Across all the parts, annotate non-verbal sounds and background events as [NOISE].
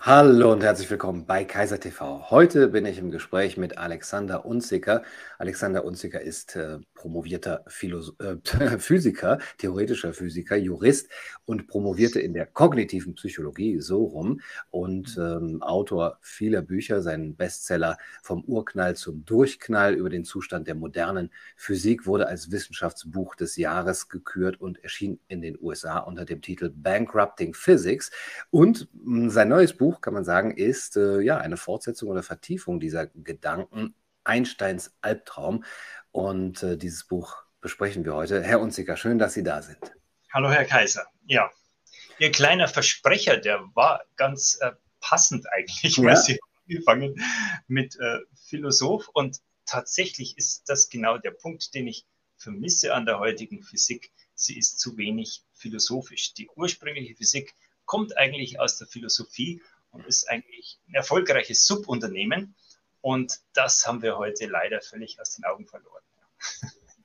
Hallo und herzlich willkommen bei Kaiser TV. Heute bin ich im Gespräch mit Alexander Unziker. Alexander Unziker ist äh, promovierter Philos äh, [LAUGHS] Physiker, theoretischer Physiker, Jurist und promovierte in der kognitiven Psychologie so rum und ähm, Autor vieler Bücher. Sein Bestseller Vom Urknall zum Durchknall über den Zustand der modernen Physik wurde als Wissenschaftsbuch des Jahres gekürt und erschien in den USA unter dem Titel Bankrupting Physics. Und mh, sein neues Buch Buch, kann man sagen, ist äh, ja eine Fortsetzung oder Vertiefung dieser Gedanken Einsteins Albtraum. Und äh, dieses Buch besprechen wir heute. Herr Unziger, schön, dass Sie da sind. Hallo, Herr Kaiser. Ja, Ihr kleiner Versprecher, der war ganz äh, passend eigentlich, ja. weil Sie angefangen mit äh, Philosoph. Und tatsächlich ist das genau der Punkt, den ich vermisse an der heutigen Physik. Sie ist zu wenig philosophisch. Die ursprüngliche Physik kommt eigentlich aus der Philosophie und ist eigentlich ein erfolgreiches Subunternehmen. Und das haben wir heute leider völlig aus den Augen verloren.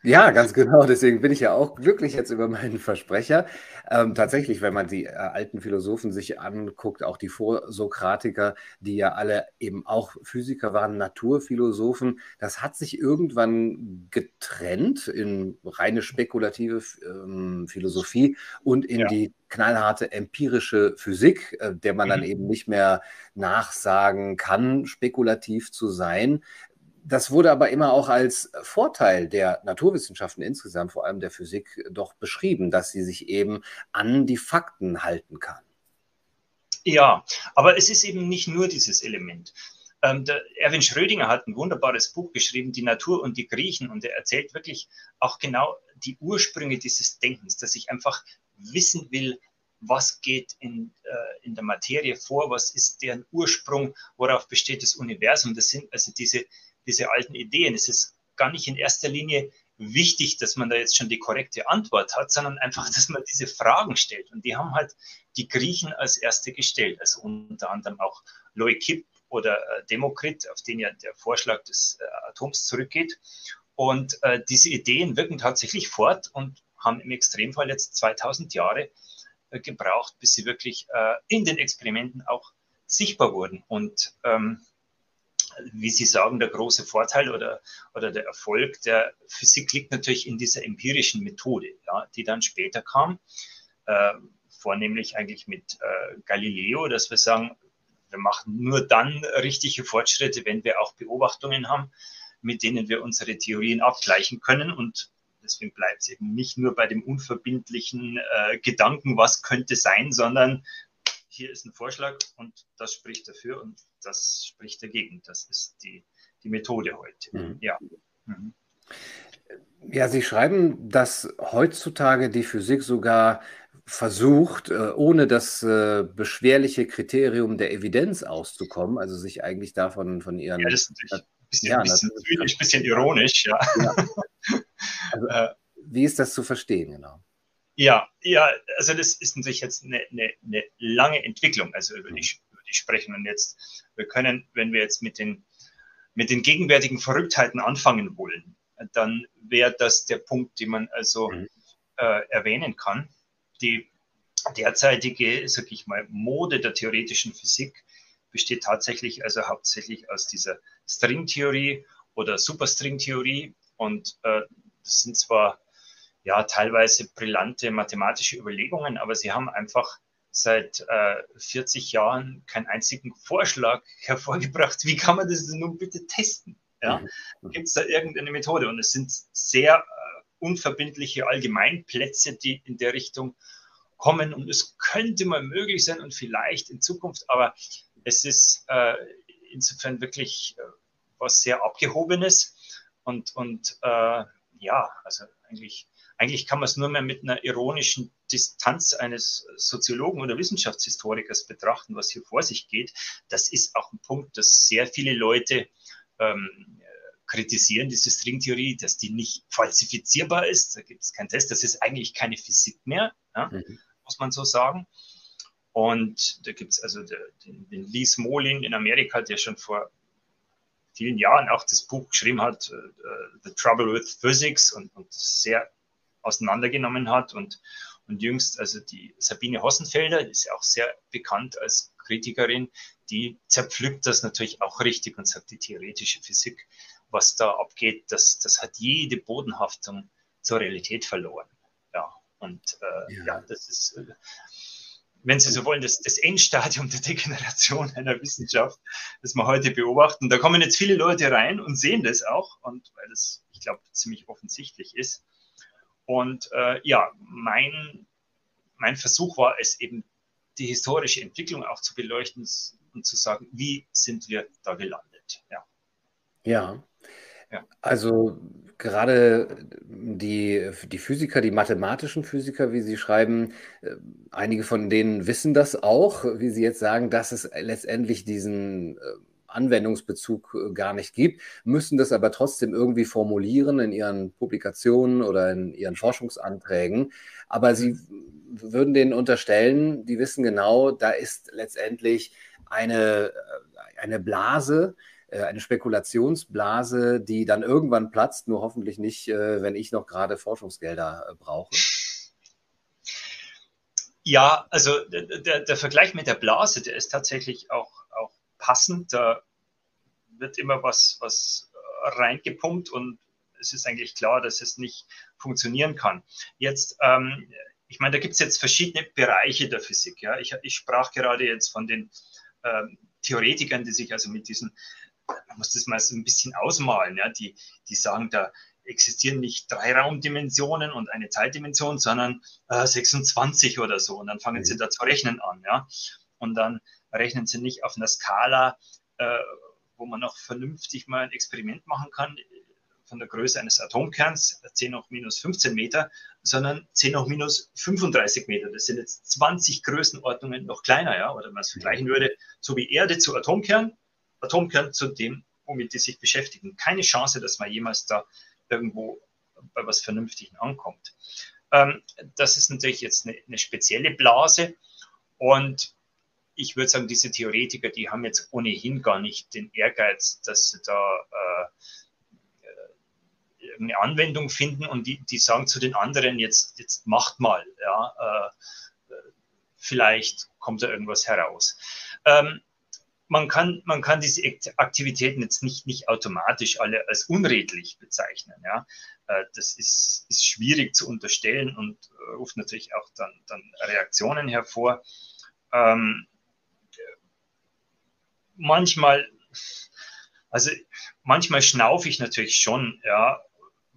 Ja, ganz genau. Deswegen bin ich ja auch glücklich jetzt über meinen Versprecher. Ähm, tatsächlich, wenn man die äh, alten Philosophen sich anguckt, auch die Vorsokratiker, die ja alle eben auch Physiker waren, Naturphilosophen, das hat sich irgendwann getrennt in reine spekulative ähm, Philosophie und in ja. die knallharte empirische Physik, äh, der man dann mhm. eben nicht mehr nachsagen kann, spekulativ zu sein. Das wurde aber immer auch als Vorteil der Naturwissenschaften insgesamt, vor allem der Physik, doch beschrieben, dass sie sich eben an die Fakten halten kann. Ja, aber es ist eben nicht nur dieses Element. Ähm, Erwin Schrödinger hat ein wunderbares Buch geschrieben, Die Natur und die Griechen, und er erzählt wirklich auch genau die Ursprünge dieses Denkens, dass ich einfach wissen will, was geht in, äh, in der Materie vor, was ist deren Ursprung, worauf besteht das Universum. Das sind also diese diese alten Ideen. Es ist gar nicht in erster Linie wichtig, dass man da jetzt schon die korrekte Antwort hat, sondern einfach, dass man diese Fragen stellt. Und die haben halt die Griechen als erste gestellt, also unter anderem auch Leukipp oder äh, Demokrit, auf den ja der Vorschlag des äh, Atoms zurückgeht. Und äh, diese Ideen wirken tatsächlich fort und haben im Extremfall jetzt 2000 Jahre äh, gebraucht, bis sie wirklich äh, in den Experimenten auch sichtbar wurden. Und ähm, wie Sie sagen, der große Vorteil oder, oder der Erfolg der Physik liegt natürlich in dieser empirischen Methode, ja, die dann später kam, äh, vornehmlich eigentlich mit äh, Galileo, dass wir sagen, wir machen nur dann richtige Fortschritte, wenn wir auch Beobachtungen haben, mit denen wir unsere Theorien abgleichen können. Und deswegen bleibt es eben nicht nur bei dem unverbindlichen äh, Gedanken, was könnte sein, sondern hier ist ein Vorschlag und das spricht dafür und das spricht dagegen. Das ist die, die Methode heute. Mhm. Ja. Mhm. Ja, Sie schreiben, dass heutzutage die Physik sogar versucht, äh, ohne das äh, beschwerliche Kriterium der Evidenz auszukommen, also sich eigentlich davon von ihren. Ja, das ist natürlich ein bisschen, ja, ein bisschen zynisch, ein bisschen ironisch, ja. ja. [LAUGHS] Also, wie ist das zu verstehen, genau? Ja, ja, also das ist natürlich jetzt eine, eine, eine lange Entwicklung, also über die, mhm. über die sprechen. Und jetzt, wir können, wenn wir jetzt mit den, mit den gegenwärtigen Verrücktheiten anfangen wollen, dann wäre das der Punkt, den man also mhm. äh, erwähnen kann. Die derzeitige, sag ich mal, Mode der theoretischen Physik besteht tatsächlich also hauptsächlich aus dieser Stringtheorie oder Superstringtheorie. Und äh, das sind zwar ja teilweise brillante mathematische Überlegungen, aber sie haben einfach seit äh, 40 Jahren keinen einzigen Vorschlag [LAUGHS] hervorgebracht. Wie kann man das denn nun bitte testen? Ja? Mhm. Gibt es da irgendeine Methode? Und es sind sehr äh, unverbindliche Allgemeinplätze, die in der Richtung kommen. Und es könnte mal möglich sein und vielleicht in Zukunft, aber es ist äh, insofern wirklich äh, was sehr Abgehobenes. Und, und äh, ja, also eigentlich eigentlich kann man es nur mehr mit einer ironischen Distanz eines Soziologen oder Wissenschaftshistorikers betrachten, was hier vor sich geht. Das ist auch ein Punkt, dass sehr viele Leute ähm, kritisieren, diese Stringtheorie, dass die nicht falsifizierbar ist. Da gibt es keinen Test. Das ist eigentlich keine Physik mehr, ja, mhm. muss man so sagen. Und da gibt es also den, den Lee Smolin in Amerika, der schon vor vielen Jahren auch das Buch geschrieben hat, uh, The Trouble with Physics und, und sehr auseinandergenommen hat und, Und jüngst, also die Sabine Hossenfelder, die ist ja auch sehr bekannt als Kritikerin, die zerpflückt das natürlich auch richtig und sagt, die theoretische Physik, was da abgeht, das, das hat jede Bodenhaftung zur Realität verloren. Ja, und äh, ja. ja. das ist, äh, wenn Sie so wollen, das, das Endstadium der Degeneration [LAUGHS] einer Wissenschaft, das wir heute beobachten. Da kommen jetzt viele Leute rein und sehen das auch, und weil das, ich glaube, ziemlich offensichtlich ist. Und äh, ja, mein, mein Versuch war es eben, die historische Entwicklung auch zu beleuchten und zu sagen, wie sind wir da gelandet. Ja. Ja. ja. Also gerade die, die Physiker, die mathematischen Physiker, wie Sie schreiben, äh, einige von denen wissen das auch, wie Sie jetzt sagen, dass es letztendlich diesen äh, Anwendungsbezug äh, gar nicht gibt, müssen das aber trotzdem irgendwie formulieren in ihren Publikationen oder in ihren Forschungsanträgen. Aber sie würden denen unterstellen, die wissen genau, da ist letztendlich eine, äh, eine Blase, äh, eine Spekulationsblase, die dann irgendwann platzt, nur hoffentlich nicht, wenn ich noch gerade Forschungsgelder brauche. Ja, also der, der Vergleich mit der Blase, der ist tatsächlich auch, auch passend. Da wird immer was, was reingepumpt und es ist eigentlich klar, dass es nicht funktionieren kann. Jetzt, ähm, ich meine, da gibt es jetzt verschiedene Bereiche der Physik. Ja? Ich, ich sprach gerade jetzt von den ähm, Theoretikern, die sich also mit diesen, man muss das mal so ein bisschen ausmalen, ja? die, die sagen, da existieren nicht drei Raumdimensionen und eine Zeitdimension, sondern äh, 26 oder so. Und dann fangen mhm. sie da zu rechnen an. Ja? Und dann rechnen sie nicht auf einer Skala, äh, wo man noch vernünftig mal ein Experiment machen kann von der Größe eines Atomkerns, 10 hoch minus 15 Meter, sondern 10 hoch minus 35 Meter. Das sind jetzt 20 Größenordnungen noch kleiner, ja, oder man es vergleichen würde, so wie Erde zu Atomkern, Atomkern zu dem, womit die sich beschäftigen. Keine Chance, dass man jemals da irgendwo bei was Vernünftigen ankommt. Ähm, das ist natürlich jetzt eine, eine spezielle Blase und ich würde sagen, diese Theoretiker, die haben jetzt ohnehin gar nicht den Ehrgeiz, dass sie da äh, äh, eine Anwendung finden und die, die sagen zu den anderen, jetzt, jetzt macht mal, ja, äh, vielleicht kommt da irgendwas heraus. Ähm, man kann, man kann diese Aktivitäten jetzt nicht, nicht automatisch alle als unredlich bezeichnen. Ja? Äh, das ist, ist schwierig zu unterstellen und ruft natürlich auch dann, dann Reaktionen hervor. Ähm, manchmal, also manchmal schnaufe ich natürlich schon, ja,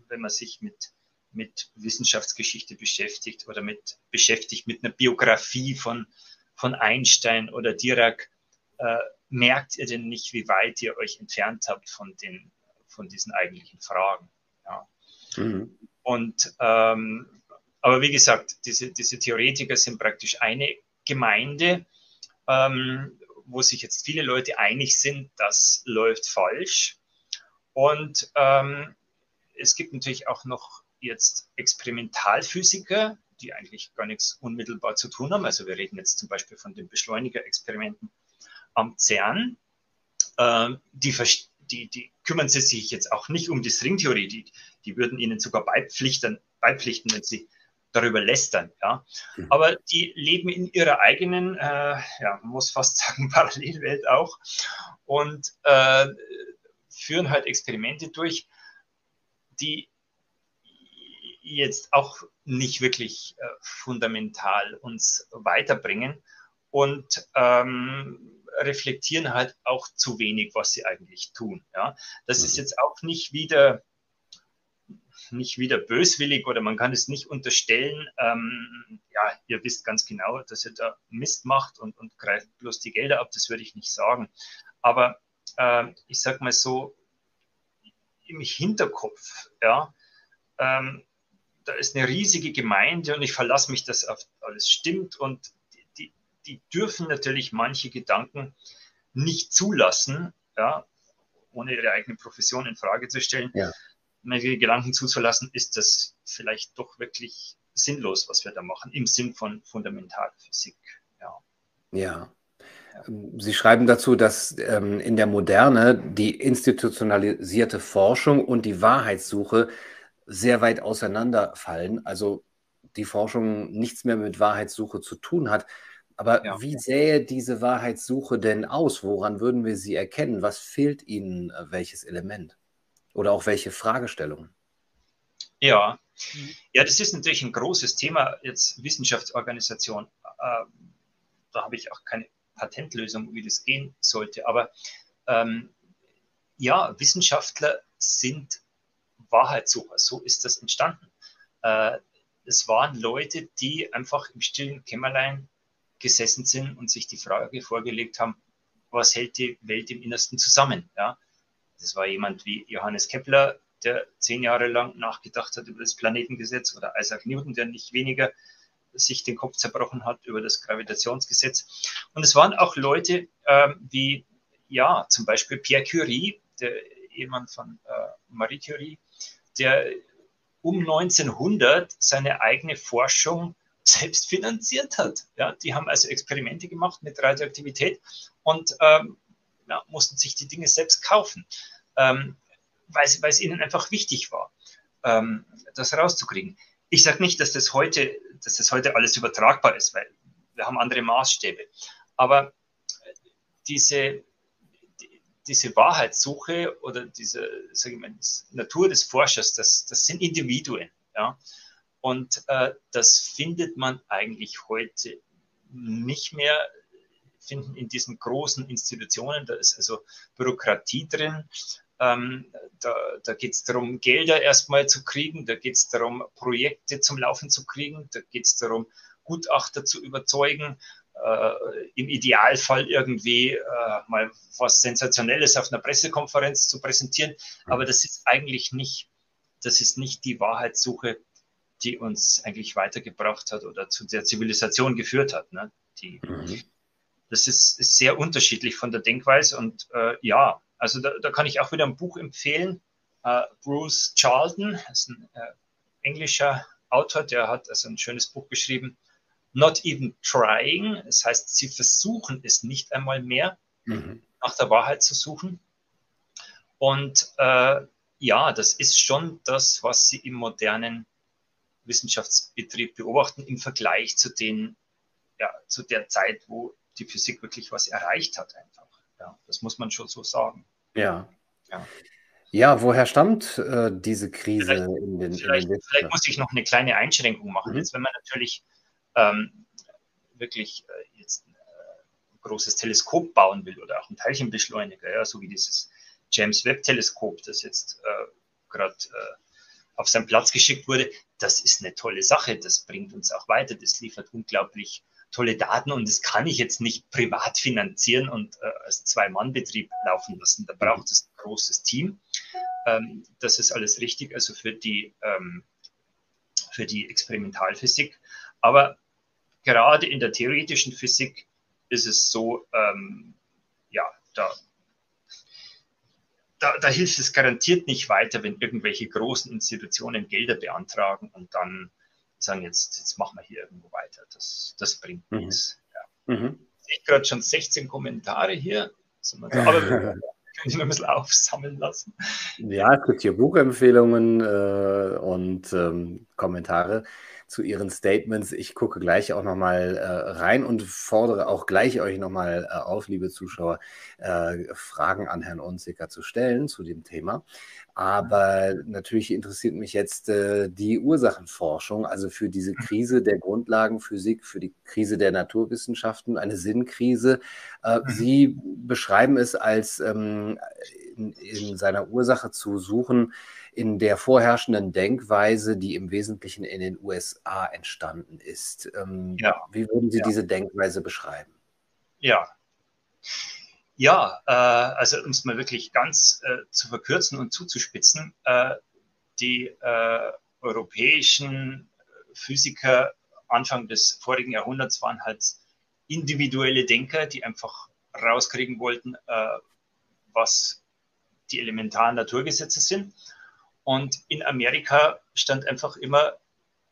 wenn man sich mit, mit Wissenschaftsgeschichte beschäftigt oder mit beschäftigt mit einer Biografie von, von Einstein oder Dirac, äh, merkt ihr denn nicht, wie weit ihr euch entfernt habt von, den, von diesen eigentlichen Fragen? Ja. Mhm. Und ähm, aber wie gesagt, diese, diese Theoretiker sind praktisch eine Gemeinde. Ähm, wo sich jetzt viele Leute einig sind, das läuft falsch. Und ähm, es gibt natürlich auch noch jetzt Experimentalphysiker, die eigentlich gar nichts unmittelbar zu tun haben. Also wir reden jetzt zum Beispiel von den Beschleunigerexperimenten am CERN. Ähm, die, die, die, kümmern sich jetzt auch nicht um die Stringtheorie. Die, die würden ihnen sogar beipflichten, beipflichten, wenn sie darüber lästern. Ja? Mhm. Aber die leben in ihrer eigenen, äh, ja, man muss fast [LAUGHS] sagen, Parallelwelt auch und äh, führen halt Experimente durch, die jetzt auch nicht wirklich äh, fundamental uns weiterbringen und ähm, reflektieren halt auch zu wenig, was sie eigentlich tun. Ja? Das mhm. ist jetzt auch nicht wieder nicht wieder böswillig oder man kann es nicht unterstellen, ähm, ja, ihr wisst ganz genau, dass ihr da Mist macht und, und greift bloß die Gelder ab, das würde ich nicht sagen. Aber äh, ich sag mal so, im Hinterkopf, ja, ähm, da ist eine riesige Gemeinde und ich verlasse mich, dass alles stimmt und die, die, die dürfen natürlich manche Gedanken nicht zulassen, ja, ohne ihre eigene Profession in Frage zu stellen. Ja meine Gedanken zuzulassen, ist das vielleicht doch wirklich sinnlos, was wir da machen, im Sinn von Fundamentalphysik. Ja. ja. Sie schreiben dazu, dass ähm, in der Moderne die institutionalisierte Forschung und die Wahrheitssuche sehr weit auseinanderfallen. Also die Forschung nichts mehr mit Wahrheitssuche zu tun hat. Aber ja. wie sähe diese Wahrheitssuche denn aus? Woran würden wir sie erkennen? Was fehlt Ihnen äh, welches Element? Oder auch welche Fragestellungen? Ja, ja, das ist natürlich ein großes Thema jetzt Wissenschaftsorganisation. Äh, da habe ich auch keine Patentlösung, wie das gehen sollte. Aber ähm, ja, Wissenschaftler sind Wahrheitssucher. So ist das entstanden. Äh, es waren Leute, die einfach im stillen Kämmerlein gesessen sind und sich die Frage vorgelegt haben, was hält die Welt im Innersten zusammen? Ja? Das war jemand wie Johannes Kepler, der zehn Jahre lang nachgedacht hat über das Planetengesetz oder Isaac Newton, der nicht weniger sich den Kopf zerbrochen hat über das Gravitationsgesetz. Und es waren auch Leute äh, wie, ja, zum Beispiel Pierre Curie, der Ehemann von äh, Marie Curie, der um 1900 seine eigene Forschung [LAUGHS] selbst finanziert hat. Ja, die haben also Experimente gemacht mit Radioaktivität und ähm, ja, mussten sich die Dinge selbst kaufen, ähm, weil, weil es ihnen einfach wichtig war, ähm, das rauszukriegen. Ich sage nicht, dass das, heute, dass das heute alles übertragbar ist, weil wir haben andere Maßstäbe. Aber diese, diese Wahrheitssuche oder diese sag ich mal, Natur des Forschers, das, das sind Individuen. Ja? Und äh, das findet man eigentlich heute nicht mehr finden in diesen großen Institutionen. Da ist also Bürokratie drin. Ähm, da da geht es darum, Gelder erstmal zu kriegen. Da geht es darum, Projekte zum Laufen zu kriegen. Da geht es darum, Gutachter zu überzeugen äh, im Idealfall irgendwie äh, mal was Sensationelles auf einer Pressekonferenz zu präsentieren. Aber das ist eigentlich nicht, das ist nicht die Wahrheitssuche, die uns eigentlich weitergebracht hat oder zu der Zivilisation geführt hat. Ne? Die, mhm. Das ist, ist, sehr unterschiedlich von der Denkweise und äh, ja, also da, da, kann ich auch wieder ein Buch empfehlen. Uh, Bruce Charlton ist ein äh, englischer Autor, der hat also ein schönes Buch geschrieben, not even trying. Das heißt, sie versuchen es nicht einmal mehr, mhm. nach der Wahrheit zu suchen. Und äh, ja, das ist schon das, was sie im modernen Wissenschaftsbetrieb beobachten im Vergleich zu den, ja, zu der Zeit, wo die Physik wirklich was erreicht hat einfach. Ja, das muss man schon so sagen. Ja. Ja, ja woher stammt äh, diese Krise vielleicht, in den, vielleicht, in den vielleicht muss ich noch eine kleine Einschränkung machen. Mhm. Jetzt, wenn man natürlich ähm, wirklich äh, jetzt ein äh, großes Teleskop bauen will oder auch ein Teilchenbeschleuniger, ja, so wie dieses James Webb Teleskop, das jetzt äh, gerade äh, auf seinen Platz geschickt wurde, das ist eine tolle Sache. Das bringt uns auch weiter. Das liefert unglaublich tolle Daten und das kann ich jetzt nicht privat [LAUGHS] finanzieren und äh, als Zwei-Mann-Betrieb laufen lassen. Da braucht es ein großes Team. Ähm, das ist alles richtig, also für die, ähm, für die Experimentalphysik. Aber gerade in der theoretischen Physik ist es so, ähm, ja, da, da, da, hilft es garantiert nicht weiter, wenn irgendwelche großen Institutionen Gelder beantragen und dann sagen, jetzt, jetzt machen wir hier irgendwo weiter. Das, das bringt mhm. nichts. Ja. Mhm. Ich gerade schon 16 Kommentare hier. Aber wir können ihn ein bisschen aufsammeln lassen. Ja, es gibt hier Buchempfehlungen äh, und ähm, Kommentare zu Ihren Statements. Ich gucke gleich auch nochmal äh, rein und fordere auch gleich euch nochmal äh, auf, liebe Zuschauer, äh, Fragen an Herrn Unzicker zu stellen zu dem Thema. Aber natürlich interessiert mich jetzt äh, die Ursachenforschung, also für diese Krise der Grundlagenphysik, für die Krise der Naturwissenschaften, eine Sinnkrise. Äh, mhm. Sie beschreiben es als ähm, in, in seiner Ursache zu suchen, in der vorherrschenden Denkweise, die im Wesentlichen in den USA entstanden ist. Ähm, ja. Wie würden Sie ja. diese Denkweise beschreiben? Ja. Ja, äh, also um es mal wirklich ganz äh, zu verkürzen und zuzuspitzen, äh, die äh, europäischen Physiker Anfang des vorigen Jahrhunderts waren halt individuelle Denker, die einfach rauskriegen wollten, äh, was die elementaren Naturgesetze sind und in Amerika stand einfach immer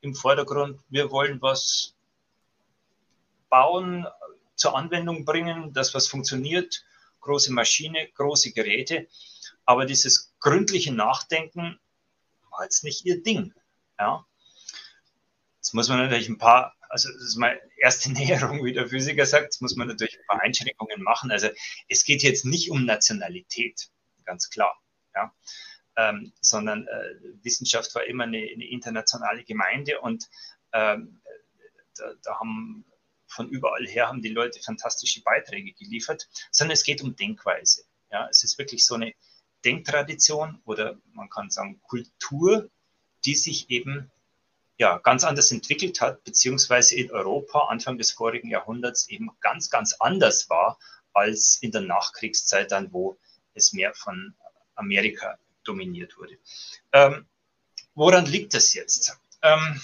im Vordergrund, wir wollen was bauen, zur Anwendung bringen, das was funktioniert, große Maschine, große Geräte. Aber dieses gründliche Nachdenken war jetzt nicht ihr Ding. Ja. Jetzt muss man natürlich ein paar, also das ist meine erste [LAUGHS] Näherung, wie der Physiker sagt, jetzt muss man natürlich ein paar Einschränkungen machen. Also es geht jetzt nicht um Nationalität, ganz klar, ja, ähm, sondern äh, Wissenschaft war immer eine, eine internationale Gemeinde und ähm, da, da haben von überall her haben die Leute fantastische Beiträge geliefert, sondern es geht um Denkweise. Ja, es ist wirklich so eine Denktradition oder man kann sagen Kultur, die sich eben ja, ganz anders entwickelt hat, beziehungsweise in Europa Anfang des vorigen Jahrhunderts eben ganz, ganz anders war als in der Nachkriegszeit dann, wo es mehr von Amerika dominiert wurde. Ähm, woran liegt das jetzt? Ähm,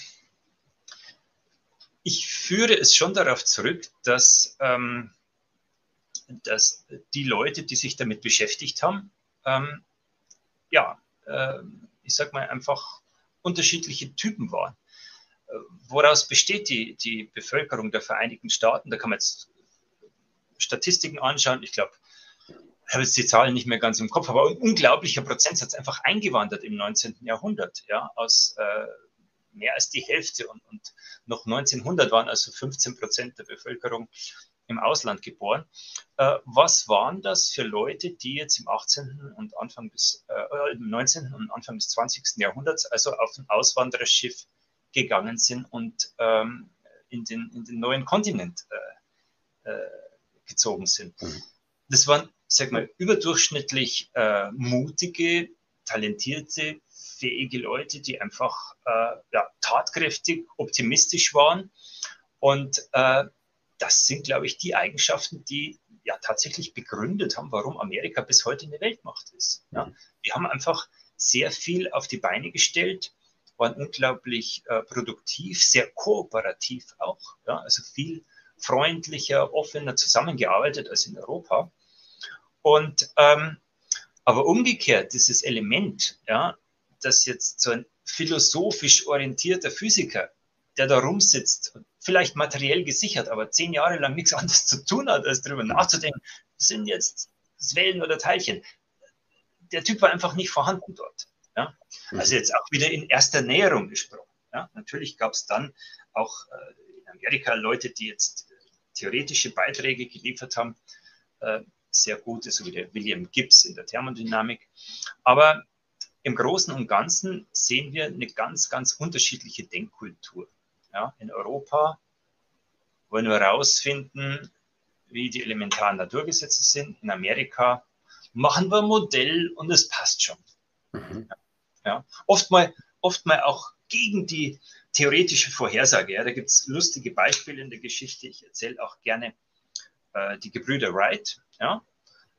ich führe es schon darauf zurück, dass, ähm, dass die Leute, die sich damit beschäftigt haben, ähm, ja, äh, ich sag mal einfach unterschiedliche Typen waren. Äh, woraus besteht die, die Bevölkerung der Vereinigten Staaten? Da kann man jetzt Statistiken anschauen. Ich glaube, habe jetzt die Zahlen nicht mehr ganz im Kopf, aber ein unglaublicher Prozentsatz einfach eingewandert im 19. Jahrhundert, ja, aus äh, mehr als die Hälfte und, und noch 1900 waren also 15 Prozent der Bevölkerung im Ausland geboren. Äh, was waren das für Leute, die jetzt im 18. und Anfang des, äh, im 19. und Anfang des 20. Jahrhunderts also auf ein Auswandererschiff gegangen sind und ähm, in, den, in den neuen Kontinent äh, äh gezogen sind? Mhm. Das waren, sag mal, überdurchschnittlich äh, mutige, talentierte, fähige Leute, die einfach äh, ja, tatkräftig, optimistisch waren. Und äh, das sind, glaube ich, die Eigenschaften, die ja tatsächlich begründet haben, warum Amerika bis heute eine Weltmacht ist. Ja. Wir haben einfach sehr viel auf die Beine gestellt, waren unglaublich äh, produktiv, sehr kooperativ auch, ja, also viel freundlicher, offener zusammengearbeitet als in Europa. Und ähm, aber umgekehrt, dieses Element, ja, dass jetzt so ein philosophisch orientierter Physiker, der da rumsitzt, vielleicht materiell gesichert, aber zehn Jahre lang nichts [LAUGHS] anderes zu tun hat, als darüber nachzudenken, sind jetzt Wellen oder Teilchen. Der Typ war einfach nicht vorhanden dort. Ja? Also jetzt auch wieder in erster Näherung gesprochen. Ja? Natürlich gab es dann auch äh, in Amerika Leute, die jetzt theoretische Beiträge geliefert haben, äh, sehr gute, so wie der William Gibbs in der Thermodynamik. Aber im Großen und Ganzen sehen wir eine ganz, ganz unterschiedliche Denkkultur. Ja, in Europa wollen wir herausfinden, wie die elementaren Naturgesetze sind. In Amerika machen wir ein Modell und es passt schon. Mhm. Ja, oft, mal, oft mal auch gegen die theoretische Vorhersage. Ja, da gibt es lustige Beispiele in der Geschichte. Ich erzähle auch gerne äh, die Gebrüder Wright. Ja,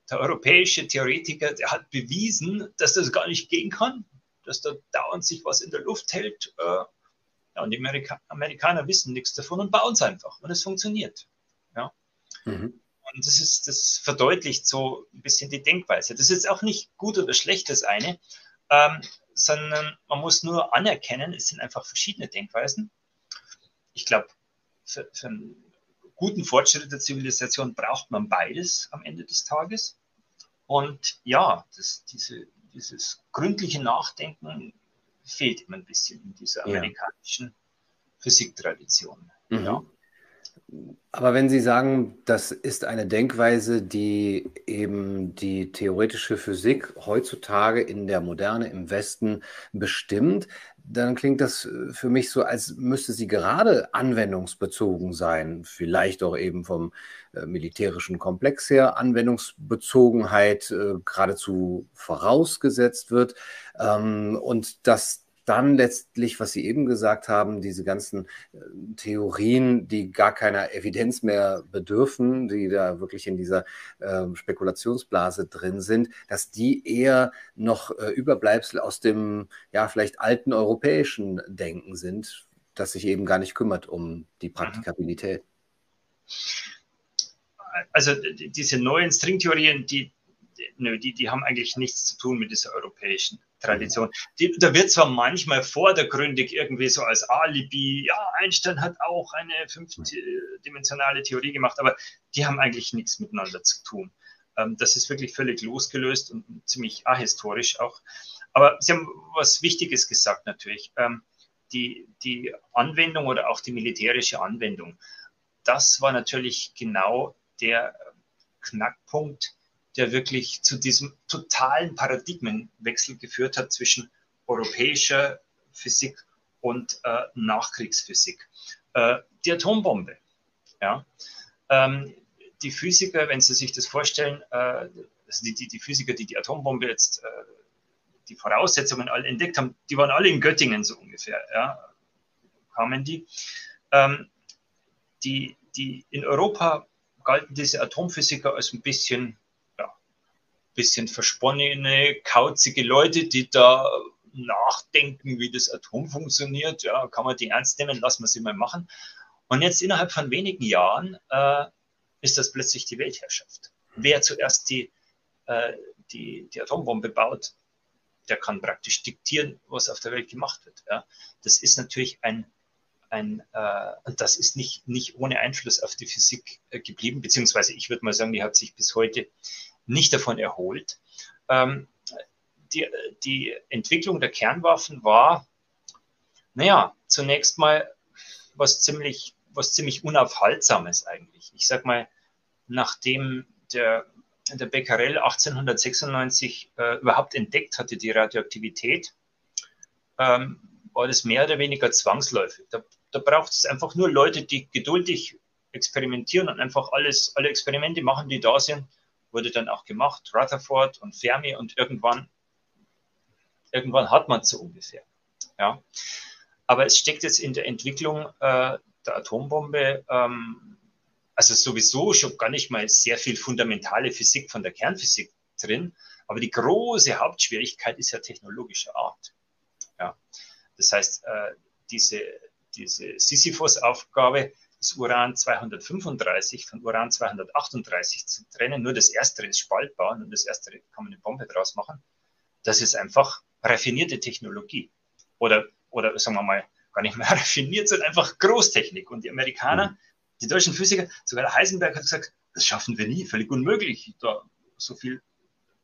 der europäische Theoretiker, der hat bewiesen, dass das gar nicht gehen kann, dass da dauernd sich was in der Luft hält. Äh, ja, und die Amerika Amerikaner wissen nichts davon und bauen es einfach und es funktioniert. Ja. Mhm. Und das ist, das verdeutlicht so ein bisschen die Denkweise. Das ist jetzt auch nicht gut oder schlecht, das eine, ähm, sondern man muss nur anerkennen, es sind einfach verschiedene Denkweisen. Ich glaube, für, für einen guten Fortschritt der Zivilisation braucht man beides am Ende des Tages. Und ja, das, diese, dieses gründliche Nachdenken fehlt immer ein bisschen in dieser amerikanischen ja. Physiktradition. Mhm. Ja. Aber wenn Sie sagen, das ist eine Denkweise, die eben die theoretische Physik heutzutage in der Moderne im Westen bestimmt, dann klingt das äh, für mich so, als müsste sie gerade anwendungsbezogen sein, vielleicht auch eben vom äh, militärischen Komplex her. Anwendungsbezogenheit äh, geradezu vorausgesetzt wird. Ähm, und dass dann letztlich, was Sie eben gesagt haben, diese ganzen äh, Theorien, die gar keiner Evidenz mehr bedürfen, die da wirklich in dieser äh, Spekulationsblase drin sind, dass die eher noch äh, Überbleibsel aus dem, ja, vielleicht alten europäischen Denken sind, das sich eben gar nicht kümmert um die mhm. Praktikabilität. Also diese neuen Stringtheorien, die, die, die haben eigentlich nichts zu tun mit dieser europäischen Tradition. Die, da wird zwar manchmal vordergründig irgendwie so als Alibi, ja, Einstein hat auch eine fünfdimensionale Theorie gemacht, aber die haben eigentlich nichts miteinander zu tun. Ähm, das ist wirklich völlig losgelöst und ziemlich ahistorisch auch. Aber Sie haben was Wichtiges gesagt natürlich. Ähm, die, die Anwendung oder auch die militärische Anwendung, das war natürlich genau der Knackpunkt, der wirklich zu diesem totalen Paradigmenwechsel geführt hat zwischen europäischer Physik und äh, Nachkriegsphysik. Äh, die Atombombe. Ja? Ähm, die Physiker, wenn Sie sich das vorstellen, äh, also die, die, die, Physiker, die die Atombombe jetzt, äh, die Voraussetzungen alle entdeckt haben, die waren alle in Göttingen so ungefähr, ja, kamen die. Ähm, die, die in Europa galten diese Atomphysiker als ein bisschen, bisschen versponnene, kauzige Leute, die da nachdenken, wie das Atom funktioniert. Ja, kann man die ernst nehmen, lassen wir sie mal machen. Und jetzt innerhalb von wenigen Jahren äh, ist das plötzlich die Weltherrschaft. Wer zuerst die, äh, die, die Atombombe baut, der kann praktisch diktieren, was auf der Welt gemacht wird. Ja. Das ist natürlich ein, ein äh, das ist nicht, nicht ohne Einfluss auf die Physik äh, geblieben, beziehungsweise ich würde mal sagen, die hat sich bis heute nicht davon erholt. Ähm, die, die Entwicklung der Kernwaffen war, naja, zunächst mal was ziemlich, was ziemlich Unaufhaltsames eigentlich. Ich sag mal, nachdem der, der Becquerel 1896 äh, überhaupt entdeckt hatte, die Radioaktivität, ähm, war das mehr oder weniger zwangsläufig. Da, da braucht es einfach nur Leute, die geduldig experimentieren und einfach alles, alle Experimente machen, die da sind, wurde dann auch gemacht. Rutherford und Fermi und irgendwann irgendwann hat man es so ungefähr. Ja. Aber es steckt jetzt in der Entwicklung äh, der Atombombe, ähm, also sowieso schon gar nicht mal sehr viel fundamentale Physik von der Kernphysik drin, aber die große Hauptschwierigkeit ist ja technologischer Art. Ja. Das heißt, äh, diese, diese Sisyphos-Aufgabe, das Uran 235 von Uran 238 zu trennen, nur das erste ist spaltbar und das erste kann man eine Bombe draus machen, das ist einfach raffinierte Technologie. Oder, oder sagen wir mal, gar nicht mehr [LAUGHS] raffiniert, sondern einfach Großtechnik. Und die Amerikaner, mhm. die deutschen Physiker, sogar Heisenberg hat gesagt, das schaffen wir nie, völlig unmöglich, da so viel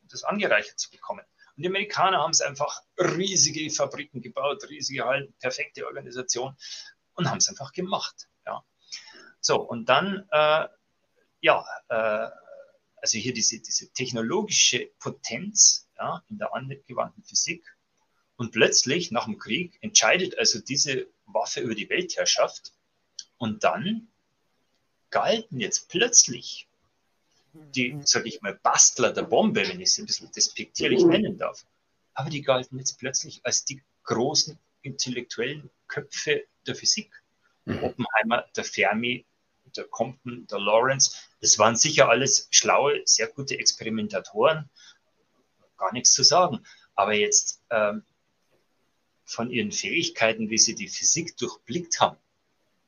das angereichert zu bekommen. Und die Amerikaner haben es einfach riesige Fabriken gebaut, riesige Hallen, perfekte Organisation und haben es einfach gemacht. Ja. So, und dann, äh, ja, äh, also hier diese, diese technologische Potenz ja, in der angewandten Physik. Und plötzlich nach dem Krieg entscheidet also diese Waffe über die Weltherrschaft. Und dann galten jetzt plötzlich die, sage ich mal, Bastler der Bombe, wenn ich sie ein bisschen despektierlich nennen darf, aber die galten jetzt plötzlich als die großen intellektuellen Köpfe der Physik. Mhm. Oppenheimer, der Fermi, der Compton, der Lawrence, das waren sicher alles schlaue, sehr gute Experimentatoren, gar nichts zu sagen. Aber jetzt ähm, von ihren Fähigkeiten, wie sie die Physik durchblickt haben,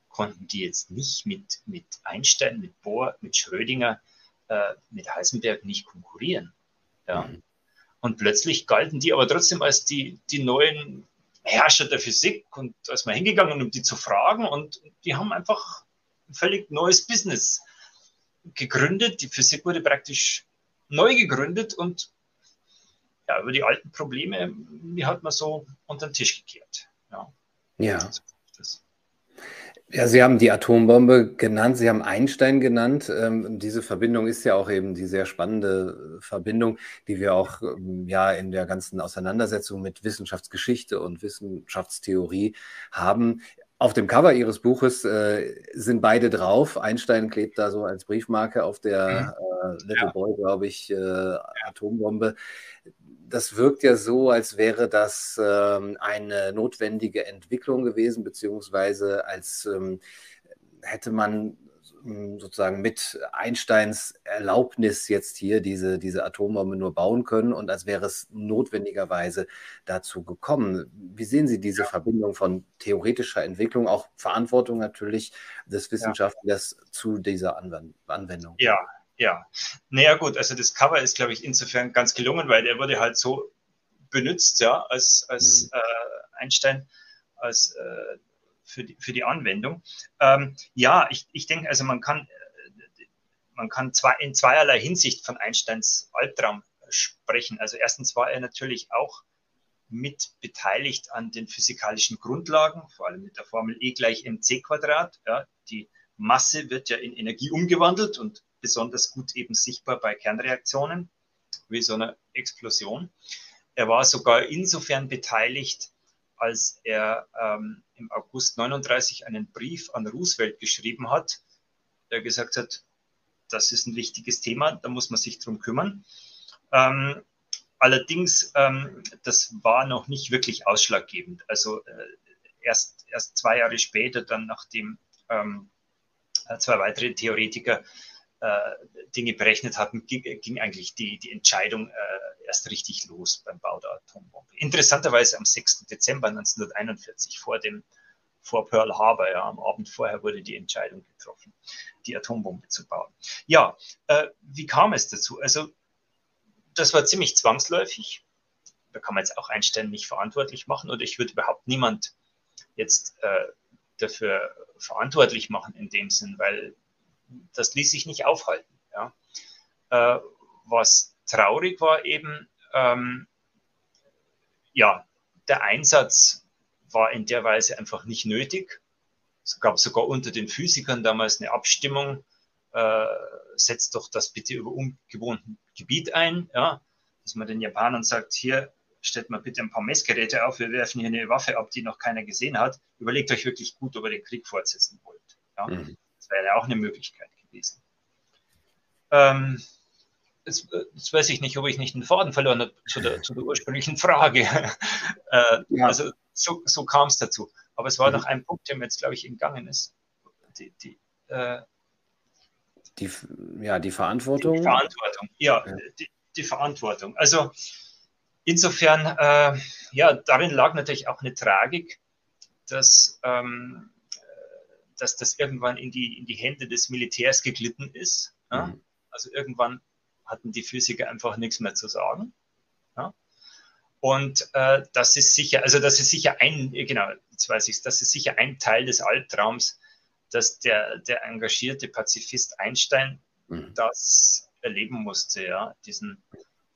konnten die jetzt nicht mit, mit Einstein, mit Bohr, mit Schrödinger, äh, mit Heisenberg nicht konkurrieren. Ja. Mhm. Und plötzlich galten die aber trotzdem als die, die neuen Herrscher der Physik und da ist man hingegangen, um die zu fragen und die haben einfach ein völlig neues Business gegründet. Die Physik wurde praktisch neu gegründet und ja, über die alten Probleme, die hat man so unter den Tisch gekehrt. Ja. ja. Ja, Sie haben die Atombombe genannt, Sie haben Einstein genannt. Ähm, diese Verbindung ist ja auch eben die sehr spannende Verbindung, die wir auch ähm, ja in der ganzen Auseinandersetzung mit Wissenschaftsgeschichte und Wissenschaftstheorie haben. Auf dem Cover Ihres Buches äh, sind beide drauf. Einstein klebt da so als Briefmarke auf der mhm. äh, Little ja. Boy, glaube ich, äh, Atombombe. Das wirkt ja so, als wäre das ähm, eine notwendige Entwicklung gewesen, beziehungsweise als ähm, hätte man sozusagen mit Einsteins Erlaubnis jetzt hier diese, diese Atombombe nur bauen können und als wäre es notwendigerweise dazu gekommen. Wie sehen Sie diese. Verbindung von theoretischer Entwicklung, auch Verantwortung natürlich des Wissenschaftlers ja. zu dieser Anwendung? Ja, ja. Naja gut, also das Cover ist, glaube ich, insofern ganz gelungen, weil der wurde halt so benutzt, ja, als, als mhm. äh, Einstein, als äh, für die, für die Anwendung. Ähm, ja, ich, ich denke, also man kann, man kann zwei, in zweierlei Hinsicht von Einsteins Albtraum sprechen. Also erstens war er natürlich auch mit beteiligt an den physikalischen Grundlagen, vor allem mit der Formel E gleich mc Quadrat. Ja, die Masse wird ja in Energie umgewandelt und besonders gut eben sichtbar bei Kernreaktionen, wie so einer Explosion. Er war sogar insofern beteiligt, als er ähm, im August 39 einen Brief an Roosevelt geschrieben hat, der gesagt hat, das ist ein wichtiges Thema, da muss man sich drum kümmern. Ähm, allerdings, ähm, das war noch nicht wirklich ausschlaggebend. Also äh, erst, erst zwei Jahre später, dann nachdem ähm, zwei weitere Theoretiker äh, Dinge berechnet hatten, ging, ging eigentlich die, die Entscheidung äh, erst richtig los beim Bau der Atombombe. Interessanterweise am 6. Dezember 1941 vor dem vor Pearl Harbor, ja, am Abend vorher wurde die Entscheidung getroffen, die Atombombe zu bauen. Ja, äh, wie kam es dazu? Also das war ziemlich zwangsläufig. Da kann man jetzt auch Einstein nicht verantwortlich machen oder ich würde überhaupt niemand jetzt äh, dafür verantwortlich machen in dem Sinn, weil das ließ sich nicht aufhalten. Ja. Äh, was traurig war eben, ähm, ja, der Einsatz war in der Weise einfach nicht nötig. Es gab sogar unter den Physikern damals eine Abstimmung, äh, setzt doch das bitte über ungewohnten Gebiet ein, ja, dass man den Japanern sagt, hier stellt mal bitte ein paar Messgeräte auf, wir werfen hier eine Waffe ab, die noch keiner gesehen hat. Überlegt euch wirklich gut, ob ihr den Krieg fortsetzen wollt. Ja. Mhm. Das wäre ja auch eine Möglichkeit gewesen. Ähm, jetzt, jetzt, weiß ich nicht, ob ich nicht den Faden verloren habe zu der, zu der ursprünglichen Frage. [LAUGHS] äh, ja. Also so, so kam es dazu. Aber es war mhm. noch ein Punkt, der mir jetzt, glaube ich, entgangen ist. Die, die, äh, die, ja, die Verantwortung. Die Verantwortung, ja, ja. Die, die, Verantwortung. Also insofern, äh, ja, darin lag natürlich auch eine Tragik, dass, ähm, dass das irgendwann in die, in die Hände des Militärs geglitten ist. Ja? Mhm. Also irgendwann hatten die Physiker einfach nichts mehr zu sagen. Ja? Und äh, das ist sicher, also das ist sicher ein, genau, jetzt weiß ich das ist sicher ein Teil des Albtraums, dass der, der engagierte Pazifist Einstein mhm. das erleben musste, ja, diesen,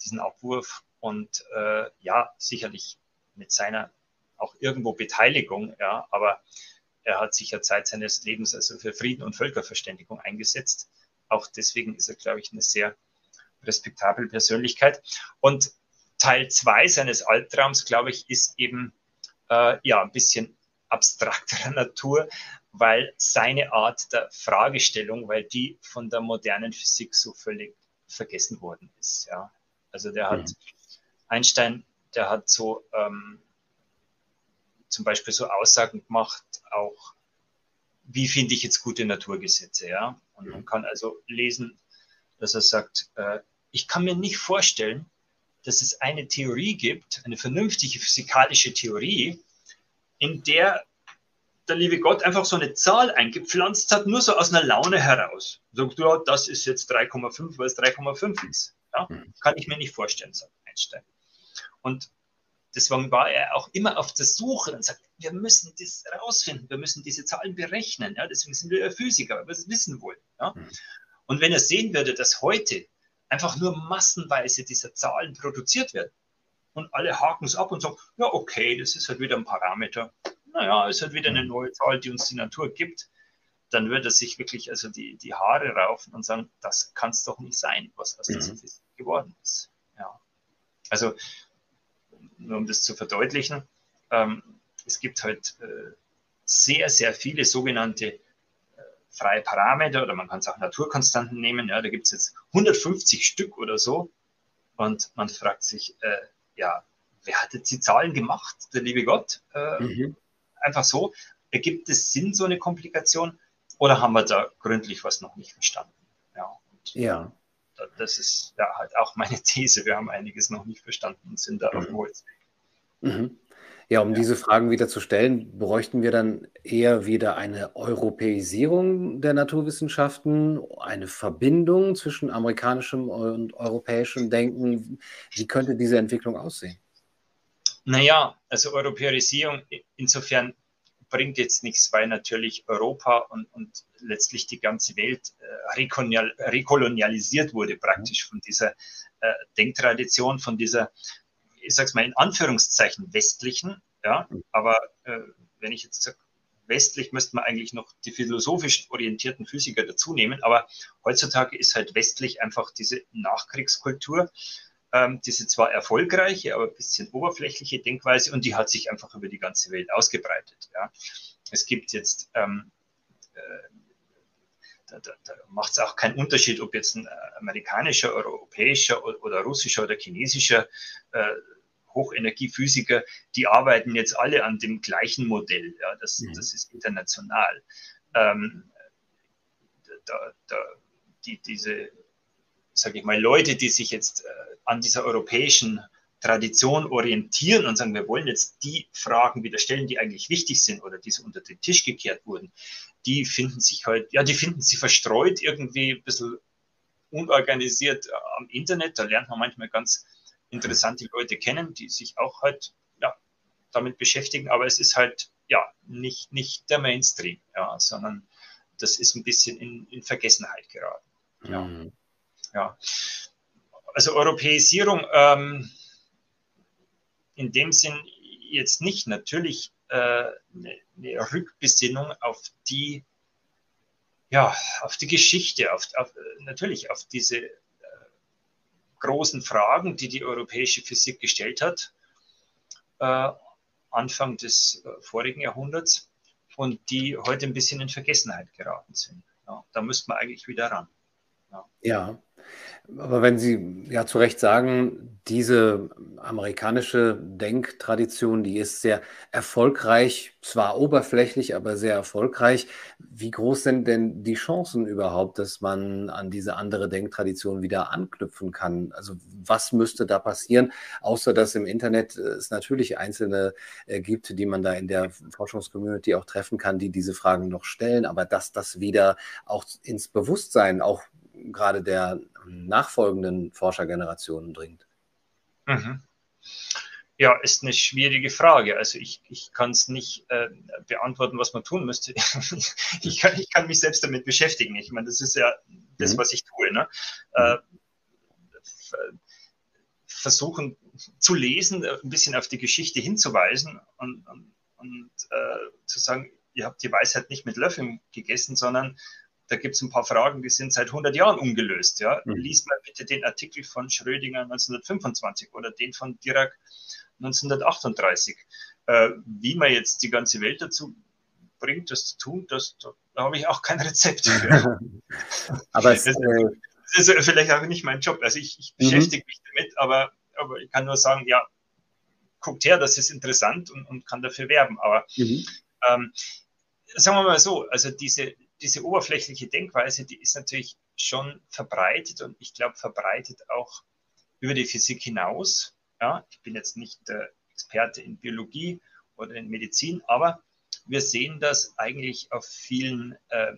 diesen Abwurf und äh, ja, sicherlich mit seiner auch irgendwo Beteiligung, ja, aber er hat sich ja Zeit seines Lebens also für Frieden und Völkerverständigung eingesetzt. Auch deswegen ist er, glaube ich, eine sehr respektable Persönlichkeit. Und Teil zwei seines Albtraums, glaube ich, ist eben äh, ja ein bisschen abstrakterer [LAUGHS] Natur, weil seine Art der Fragestellung, weil die von der modernen Physik so völlig vergessen worden ist. Ja. Also der hat mhm. Einstein, der hat so ähm, zum Beispiel so Aussagen gemacht, auch wie finde ich jetzt gute Naturgesetze, ja. Und man kann also lesen, dass er sagt, äh, ich kann mir nicht vorstellen, dass es eine Theorie gibt, eine vernünftige physikalische Theorie, in der der liebe Gott einfach so eine Zahl eingepflanzt hat, nur so aus einer Laune heraus. Sagt, ja, das ist jetzt 3,5, weil es 3,5 ist. Ja? Mhm. Kann ich mir nicht vorstellen, sagt Einstein. Und deswegen war er auch immer auf der Suche und sagt, wir müssen das rausfinden, wir müssen diese Zahlen berechnen. Ja? Deswegen sind wir ja Physiker, weil wir es wissen wollen. Ja? Mhm. Und wenn er sehen würde, dass heute einfach nur massenweise diese Zahlen produziert werden und alle haken es ab und sagen, ja, okay, das ist halt wieder ein Parameter. Naja, ist halt wieder eine mhm. neue Zahl, die uns die Natur gibt. Dann würde er sich wirklich also die, die Haare raufen und sagen, das kann es doch nicht sein, was aus dieser Physik mhm. geworden ist. Ja. Also, nur um das zu verdeutlichen, ähm, es gibt halt äh, sehr, sehr viele sogenannte freie Parameter oder man kann es auch Naturkonstanten nehmen. Ja, da gibt es jetzt 150 Stück oder so. Und man fragt sich, äh, ja, wer hat jetzt die Zahlen gemacht? Der liebe Gott? Äh, mhm. Einfach so. Ergibt es Sinn, so eine Komplikation? Oder haben wir da gründlich was noch nicht verstanden? Ja. ja. Das ist ja halt auch meine [LAUGHS] These. Wir haben einiges noch nicht verstanden und sind da mhm. auf dem Holzweg. Mhm. Ja, um ja. diese Fragen wieder zu stellen, bräuchten wir dann eher wieder eine Europäisierung der Naturwissenschaften, eine Verbindung zwischen amerikanischem und europäischem Denken. Wie könnte diese Entwicklung aussehen? Naja, also Europäisierung insofern bringt jetzt nichts, weil natürlich Europa und, und letztlich die ganze Welt äh, rekolonialisiert wurde praktisch mhm. von dieser äh, Denktradition, von dieser ich sag's mal in Anführungszeichen westlichen, ja, aber äh, wenn ich jetzt sage, westlich müsste man eigentlich noch die philosophisch orientierten Physiker dazu nehmen, aber heutzutage ist halt westlich einfach diese Nachkriegskultur, ähm, diese zwar erfolgreiche, aber ein bisschen oberflächliche Denkweise und die hat sich einfach über die ganze Welt ausgebreitet. Ja. Es gibt jetzt ähm, äh, da, da, da macht es auch keinen Unterschied, ob jetzt ein amerikanischer, europäischer oder russischer oder chinesischer äh, Hochenergiephysiker, die arbeiten jetzt alle an dem gleichen Modell. Ja, das, mhm. das ist international. Ähm, da, da, die, diese, sage ich mal, Leute, die sich jetzt äh, an dieser europäischen Tradition orientieren und sagen, wir wollen jetzt die Fragen wieder stellen, die eigentlich wichtig sind oder die so unter den Tisch gekehrt wurden, die finden sich halt, ja, die finden sie verstreut irgendwie ein bisschen unorganisiert äh, am Internet. Da lernt man manchmal ganz interessante Leute kennen, die sich auch halt ja, damit beschäftigen, aber es ist halt ja nicht, nicht der Mainstream, ja, sondern das ist ein bisschen in, in Vergessenheit geraten. Ja. Mhm. ja. Also Europäisierung ähm, in dem Sinn jetzt nicht natürlich äh, eine, eine Rückbesinnung auf die ja, auf die Geschichte, auf, auf, natürlich auf diese großen Fragen, die die europäische Physik gestellt hat, äh, Anfang des äh, vorigen Jahrhunderts und die heute ein bisschen in Vergessenheit geraten sind. Ja, da müsste man eigentlich wieder ran. Ja. Aber wenn Sie ja zu Recht sagen, diese amerikanische Denktradition, die ist sehr erfolgreich, zwar oberflächlich, aber sehr erfolgreich. Wie groß sind denn die Chancen überhaupt, dass man an diese andere Denktradition wieder anknüpfen kann? Also was müsste da passieren, außer dass im Internet es natürlich Einzelne äh, gibt, die man da in der Forschungscommunity auch treffen kann, die diese Fragen noch stellen, aber dass das wieder auch ins Bewusstsein, auch gerade der nachfolgenden Forschergenerationen dringt? Mhm. Ja, ist eine schwierige Frage. Also ich, ich kann es nicht äh, beantworten, was man tun müsste. [LAUGHS] ich, kann, ich kann mich selbst damit beschäftigen. Ich meine, das ist ja das, mhm. was ich tue. Ne? Äh, versuchen zu lesen, ein bisschen auf die Geschichte hinzuweisen und, und, und äh, zu sagen, ihr habt die Weisheit nicht mit Löffeln gegessen, sondern da gibt es ein paar Fragen, die sind seit 100 Jahren ungelöst. Ja? Mhm. Lies mal bitte den Artikel von Schrödinger 1925 oder den von Dirac 1938. Äh, wie man jetzt die ganze Welt dazu bringt, das zu tun, das, da, habe ich auch kein Rezept für. [LAUGHS] aber es, das, äh, das, ist vielleicht auch nicht mein Job. Also ich, ich mhm. beschäftige mich damit, aber, aber ich kann nur sagen, ja, guckt her, das ist interessant und, und kann dafür werben. Aber mhm. ähm, sagen wir mal so, also diese, diese oberflächliche Denkweise, die ist natürlich schon verbreitet und ich glaube verbreitet auch über die Physik hinaus. Ja, ich bin jetzt nicht der Experte in Biologie oder in Medizin, aber wir sehen das eigentlich auf vielen äh,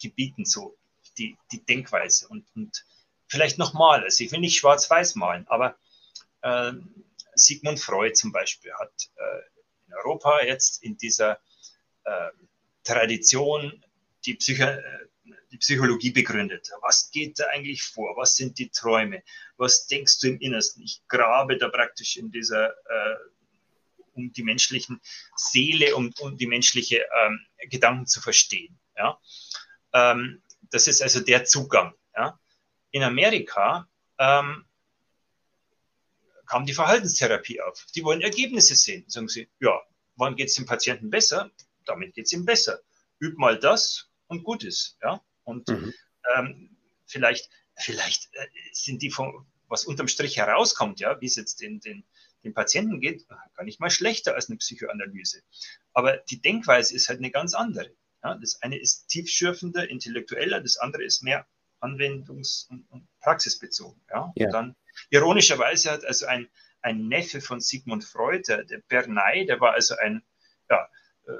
Gebieten so, die, die Denkweise. Und, und vielleicht nochmal, also ich will nicht schwarz-weiß malen, aber äh, Sigmund Freud zum Beispiel hat äh, in Europa jetzt in dieser äh, Tradition die, Psycho die Psychologie begründet. Was geht da eigentlich vor? Was sind die Träume? Was denkst du im Innersten? Ich grabe da praktisch in dieser, äh, um die menschlichen Seele, um, um die menschliche ähm, Gedanken zu verstehen. Ja? Ähm, das ist also der Zugang. Ja? In Amerika ähm, kam die Verhaltenstherapie auf. Die wollen Ergebnisse sehen. Sagen sie, ja, wann geht es dem Patienten besser? Damit geht es ihm besser. Üb mal das und gut ist. Ja? Und mhm. ähm, vielleicht, vielleicht äh, sind die von, was unterm Strich herauskommt, ja, wie es jetzt den, den, den Patienten geht, gar nicht mal schlechter als eine Psychoanalyse. Aber die Denkweise ist halt eine ganz andere. Ja? Das eine ist tiefschürfender, intellektueller, das andere ist mehr anwendungs- und, praxisbezogen. Ja? ja. Und dann ironischerweise hat also ein, ein Neffe von Sigmund Freud, der, der Bernay, der war also ein ja, äh,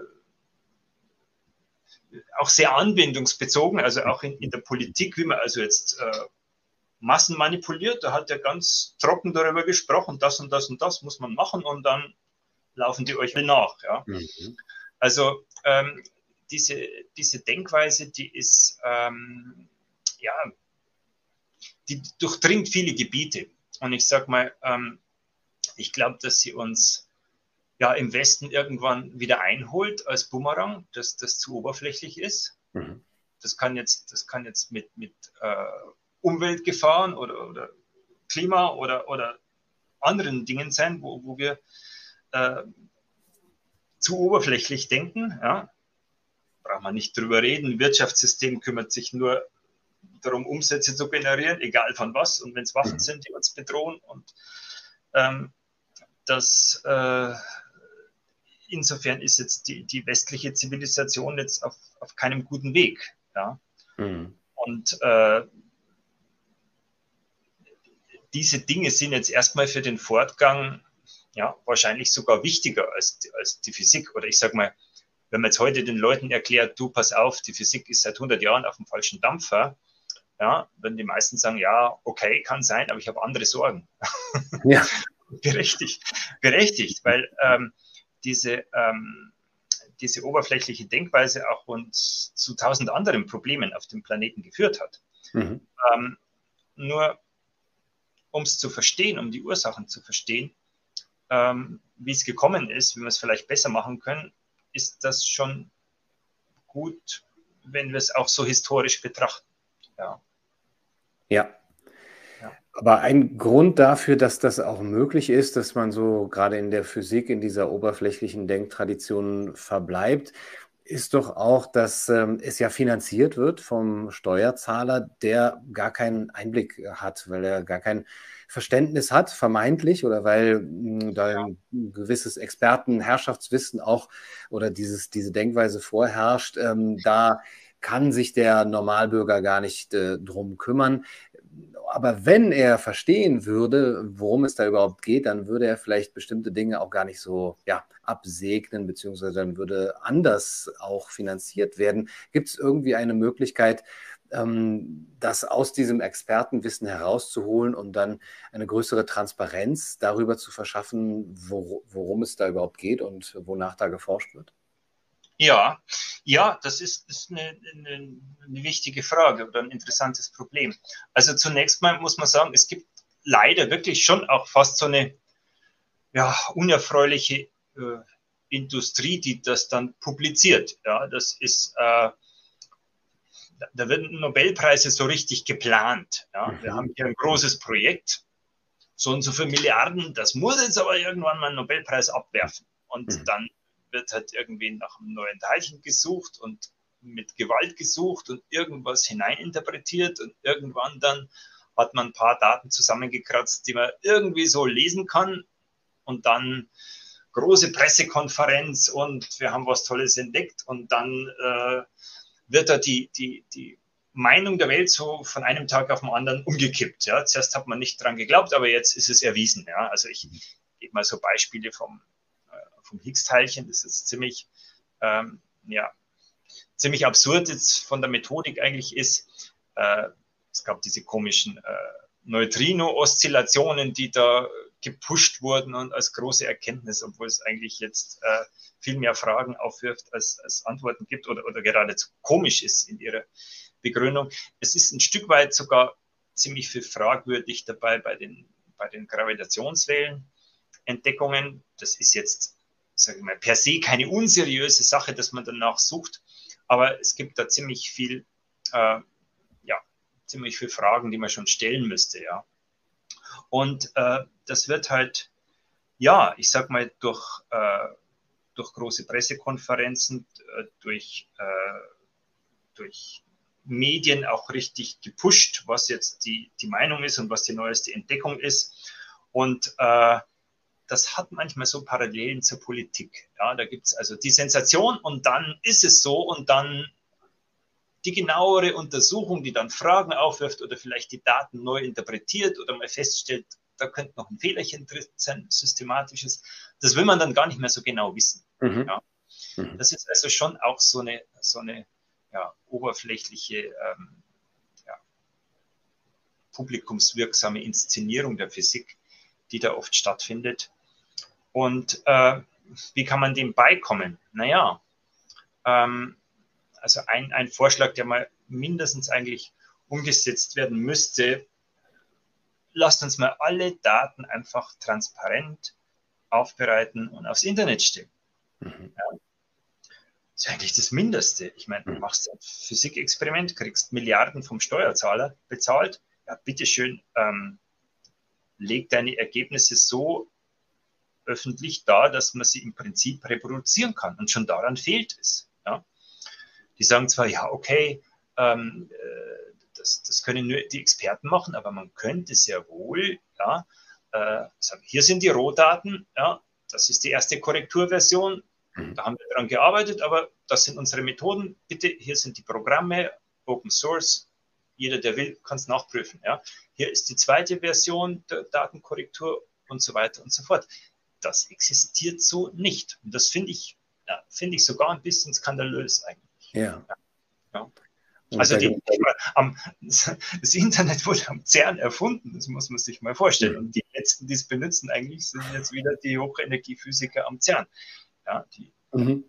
auch sehr anwendungsbezogen, also auch in, in der Politik, wie man also jetzt äh, Massen manipuliert. Da hat er ganz trocken darüber gesprochen, das und das und das muss man machen und dann laufen die euch nach. Ja? Mhm. Also ähm, diese, diese Denkweise, die ist, ähm, ja, die durchdringt viele Gebiete. Und ich sage mal, ähm, Ich glaube, dass sie uns ja im Westen irgendwann wieder einholt als Bumerang, dass das zu oberflächlich ist. Mhm. Das kann jetzt, das kann jetzt mit, mit äh, Umweltgefahren oder, oder Klima oder, oder anderen Dingen sein, wo, wo wir äh, zu oberflächlich denken. Ja. Braucht man nicht drüber reden. Wirtschaftssystem kümmert sich nur darum, Umsätze zu generieren, egal von was. Und wenn es Waffen mhm. sind, die uns bedrohen. Und ähm, das äh, insofern ist jetzt die, die westliche Zivilisation jetzt auf, auf keinem guten Weg. Ja. Mhm. Und äh, diese Dinge sind jetzt erstmal für den Fortgang ja, wahrscheinlich sogar wichtiger als, als die Physik. Oder ich sage mal, wenn man jetzt heute den Leuten erklärt, du pass auf, die Physik ist seit 100 Jahren auf dem falschen Dampfer, ja, würden die meisten sagen, ja, okay, kann sein, aber ich habe andere Sorgen. Ja. [LAUGHS] berechtigt, berechtigt, weil ähm, diese, ähm, diese oberflächliche Denkweise auch uns zu tausend anderen Problemen auf dem Planeten geführt hat. Mhm. Ähm, nur um es zu verstehen, um die Ursachen zu verstehen, ähm, wie es gekommen ist, wie wir es vielleicht besser machen können, ist das schon gut, wenn wir es auch so historisch betrachten. Ja. Ja. Aber ein Grund dafür, dass das auch möglich ist, dass man so gerade in der Physik in dieser oberflächlichen Denktradition verbleibt, ist doch auch, dass ähm, es ja finanziert wird vom Steuerzahler, der gar keinen Einblick hat, weil er gar kein Verständnis hat, vermeintlich, oder weil mh, hm, da ein gewisses Expertenherrschaftswissen auch oder dieses, diese Denkweise vorherrscht. Ähm, da kann sich der Normalbürger gar nicht äh, drum kümmern aber wenn er verstehen würde, worum es da überhaupt geht, dann würde er vielleicht bestimmte Dinge auch gar nicht so ja, absegnen, beziehungsweise dann würde anders auch finanziert werden. Gibt es irgendwie eine Möglichkeit, ähm, das aus diesem Expertenwissen herauszuholen und dann eine größere Transparenz darüber zu verschaffen, wo, worum es da überhaupt geht und wonach da geforscht wird? Ja, ja, das ist, ist eine, eine, eine, wichtige Frage oder ein interessantes Problem. Also zunächst mal muss man sagen, es gibt leider wirklich schon auch fast so eine ja, unerfreuliche äh, Industrie, die das dann publiziert. Ja, das ist, äh, da werden Nobelpreise so richtig geplant. Ja. Mhm. Wir haben hier ein großes Projekt, so und so viele Milliarden, das muss jetzt aber irgendwann mal einen Nobelpreis abwerfen. Und mhm. dann wird halt irgendwie nach einem neuen Teilchen gesucht und mit Gewalt gesucht und irgendwas hineininterpretiert und irgendwann dann hat man ein paar Daten zusammengekratzt, die man irgendwie so lesen kann und dann große Pressekonferenz und wir haben was Tolles entdeckt und dann äh, wird da die, die, die Meinung der Welt so von einem Tag auf den anderen umgekippt. Ja. Zuerst hat man nicht dran geglaubt, aber jetzt ist es erwiesen. Ja. Also ich gebe mal so Beispiele vom vom Higgs-Teilchen. Das ist ziemlich, ähm, ja, ziemlich absurd jetzt von der Methodik eigentlich ist. Äh, es gab diese komischen äh, Neutrino-Oszillationen, die da gepusht wurden und als große Erkenntnis, obwohl es eigentlich jetzt äh, viel mehr Fragen aufwirft, als, als Antworten gibt oder, oder geradezu komisch ist in ihrer Begründung. Es ist ein Stück weit sogar ziemlich viel fragwürdig dabei bei den, bei den Gravitationswellen. Entdeckungen. Das ist jetzt sage ich mal, per se keine unseriöse Sache, dass man danach sucht, aber es gibt da ziemlich viel, äh, ja, ziemlich viele Fragen, die man schon stellen müsste, ja. Und äh, das wird halt, ja, ich sag mal, durch, äh, durch große Pressekonferenzen, äh, durch, äh, durch Medien auch richtig gepusht, was jetzt die, die Meinung ist und was die neueste Entdeckung ist. Und äh, das hat manchmal so Parallelen zur Politik. Ja, da gibt es also die Sensation und dann ist es so und dann die genauere Untersuchung, die dann Fragen aufwirft oder vielleicht die Daten neu interpretiert oder mal feststellt, da könnte noch ein Fehlerchen drin sein, systematisches. Das will man dann gar nicht mehr so genau wissen. Mhm. Ja. Mhm. Das ist also schon auch so eine, so eine ja, oberflächliche, ähm, ja, publikumswirksame Inszenierung der Physik, die da oft stattfindet. Und äh, wie kann man dem beikommen? Naja, ähm, also ein, ein Vorschlag, der mal mindestens eigentlich umgesetzt werden müsste, lasst uns mal alle Daten einfach transparent aufbereiten und aufs Internet stellen. Mhm. Ja. Das ist eigentlich das Mindeste. Ich meine, du mhm. machst ein Physikexperiment, kriegst Milliarden vom Steuerzahler bezahlt. Ja, bitteschön, ähm, leg deine Ergebnisse so öffentlich dar, dass man sie im Prinzip reproduzieren kann. Und schon daran fehlt es. Ja. Die sagen zwar, ja, okay, ähm, äh, das, das können nur die Experten machen, aber man könnte sehr wohl, ja, äh, sagen, hier sind die Rohdaten, ja, das ist die erste Korrekturversion, mhm. da haben wir daran gearbeitet, aber das sind unsere Methoden. Bitte, hier sind die Programme, Open Source, jeder, der will, kann es nachprüfen. Ja. Hier ist die zweite Version der Datenkorrektur und so weiter und so fort. Das existiert so nicht. Und das finde ich, ja, finde ich sogar ein bisschen skandalös eigentlich. Ja. ja. Also die, am, [LAUGHS] das Internet wurde am CERN erfunden, das muss man sich mal vorstellen. Und die letzten, die es benutzen, eigentlich sind jetzt wieder die Hochenergiephysiker am CERN. Ja, die, mhm.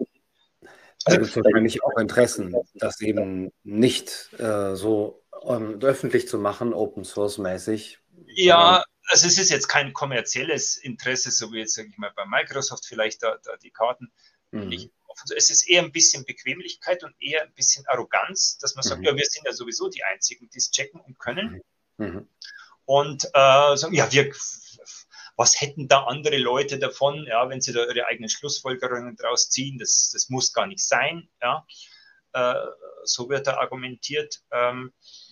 Also gibt es wahrscheinlich auch Interessen, das eben nicht äh, so ähm, öffentlich zu machen, Open Source mäßig. Ja, also es ist jetzt kein kommerzielles Interesse, so wie jetzt, sage ich mal, bei Microsoft vielleicht da, da die Karten. Mhm. Es ist eher ein bisschen Bequemlichkeit und eher ein bisschen Arroganz, dass man sagt, mhm. ja, wir sind ja sowieso die Einzigen, die es checken und können. Mhm. mhm. Und äh, sagen, ja, wir, was hätten da andere Leute davon, ja, wenn sie da ihre eigenen Schlussfolgerungen draus ziehen? Das, das muss gar nicht sein. Ja. Äh, so wird da argumentiert. Ähm, äh,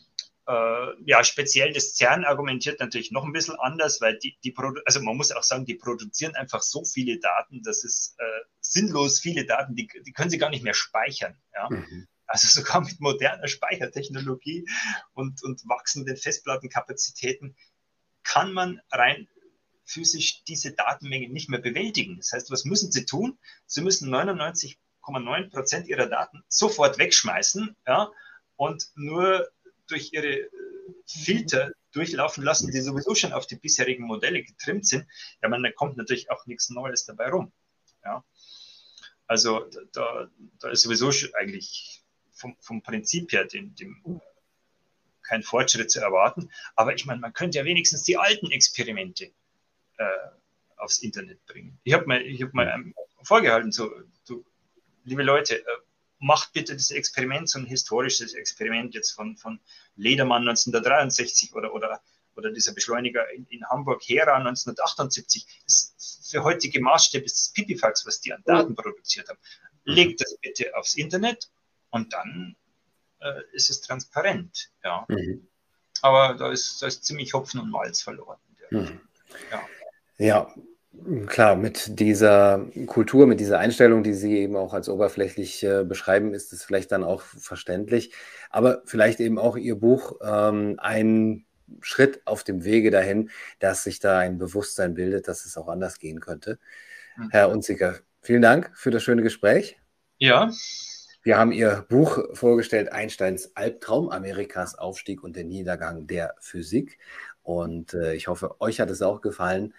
ja, speziell das CERN argumentiert natürlich noch ein bisschen anders, weil die, die also man muss auch sagen, die produzieren einfach so viele Daten, dass es äh, sinnlos viele Daten, die, die können sie gar nicht mehr speichern. Ja? Mhm. Also sogar mit moderner Speichertechnologie und, und wachsenden Festplattenkapazitäten kann man rein physisch diese Datenmenge nicht mehr bewältigen. Das heißt, was müssen sie tun? Sie müssen 99,9 Prozent ihrer Daten sofort wegschmeißen ja, und nur durch ihre äh, Filter durchlaufen lassen, die sowieso schon auf die bisherigen Modelle getrimmt sind, ja, man, da kommt natürlich auch nichts Neues dabei rum. Ja. Also da, da ist sowieso eigentlich vom, vom Prinzip her dem, dem kein Fortschritt zu erwarten. Aber ich meine, man könnte ja wenigstens die alten Experimente äh, aufs Internet bringen. Ich habe mal, ich hab mal vorgehalten, so, du, liebe Leute, äh, macht bitte das Experiment, so ein historisches Experiment jetzt von, von Ledermann 1963 oder, oder, oder dieser Beschleuniger in, in Hamburg Hera 1978. Das für heutige Maßstäbe ist das Pipifax, was die an Daten produziert haben. Legt das bitte aufs Internet und dann äh, ist es transparent. Ja. Mhm. Aber da ist, da ist ziemlich Hopfen und Malz verloren. Mhm. Ja. ja, Klar, mit dieser Kultur, mit dieser Einstellung, die Sie eben auch als oberflächlich äh, beschreiben, ist es vielleicht dann auch verständlich. Aber vielleicht eben auch Ihr Buch ähm, ein Schritt auf dem Wege dahin, dass sich da ein Bewusstsein bildet, dass es auch anders gehen könnte. Mhm. Herr Unziger, vielen Dank für das schöne Gespräch. Ja. Wir haben Ihr Buch vorgestellt, Einsteins Albtraum, Amerikas Aufstieg und der Niedergang der Physik. Und äh, ich hoffe, euch hat es auch gefallen.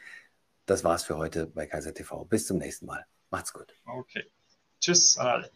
Das war's für heute bei Kaiser TV. Bis zum nächsten Mal. Macht's gut. Okay. Tschüss an alle.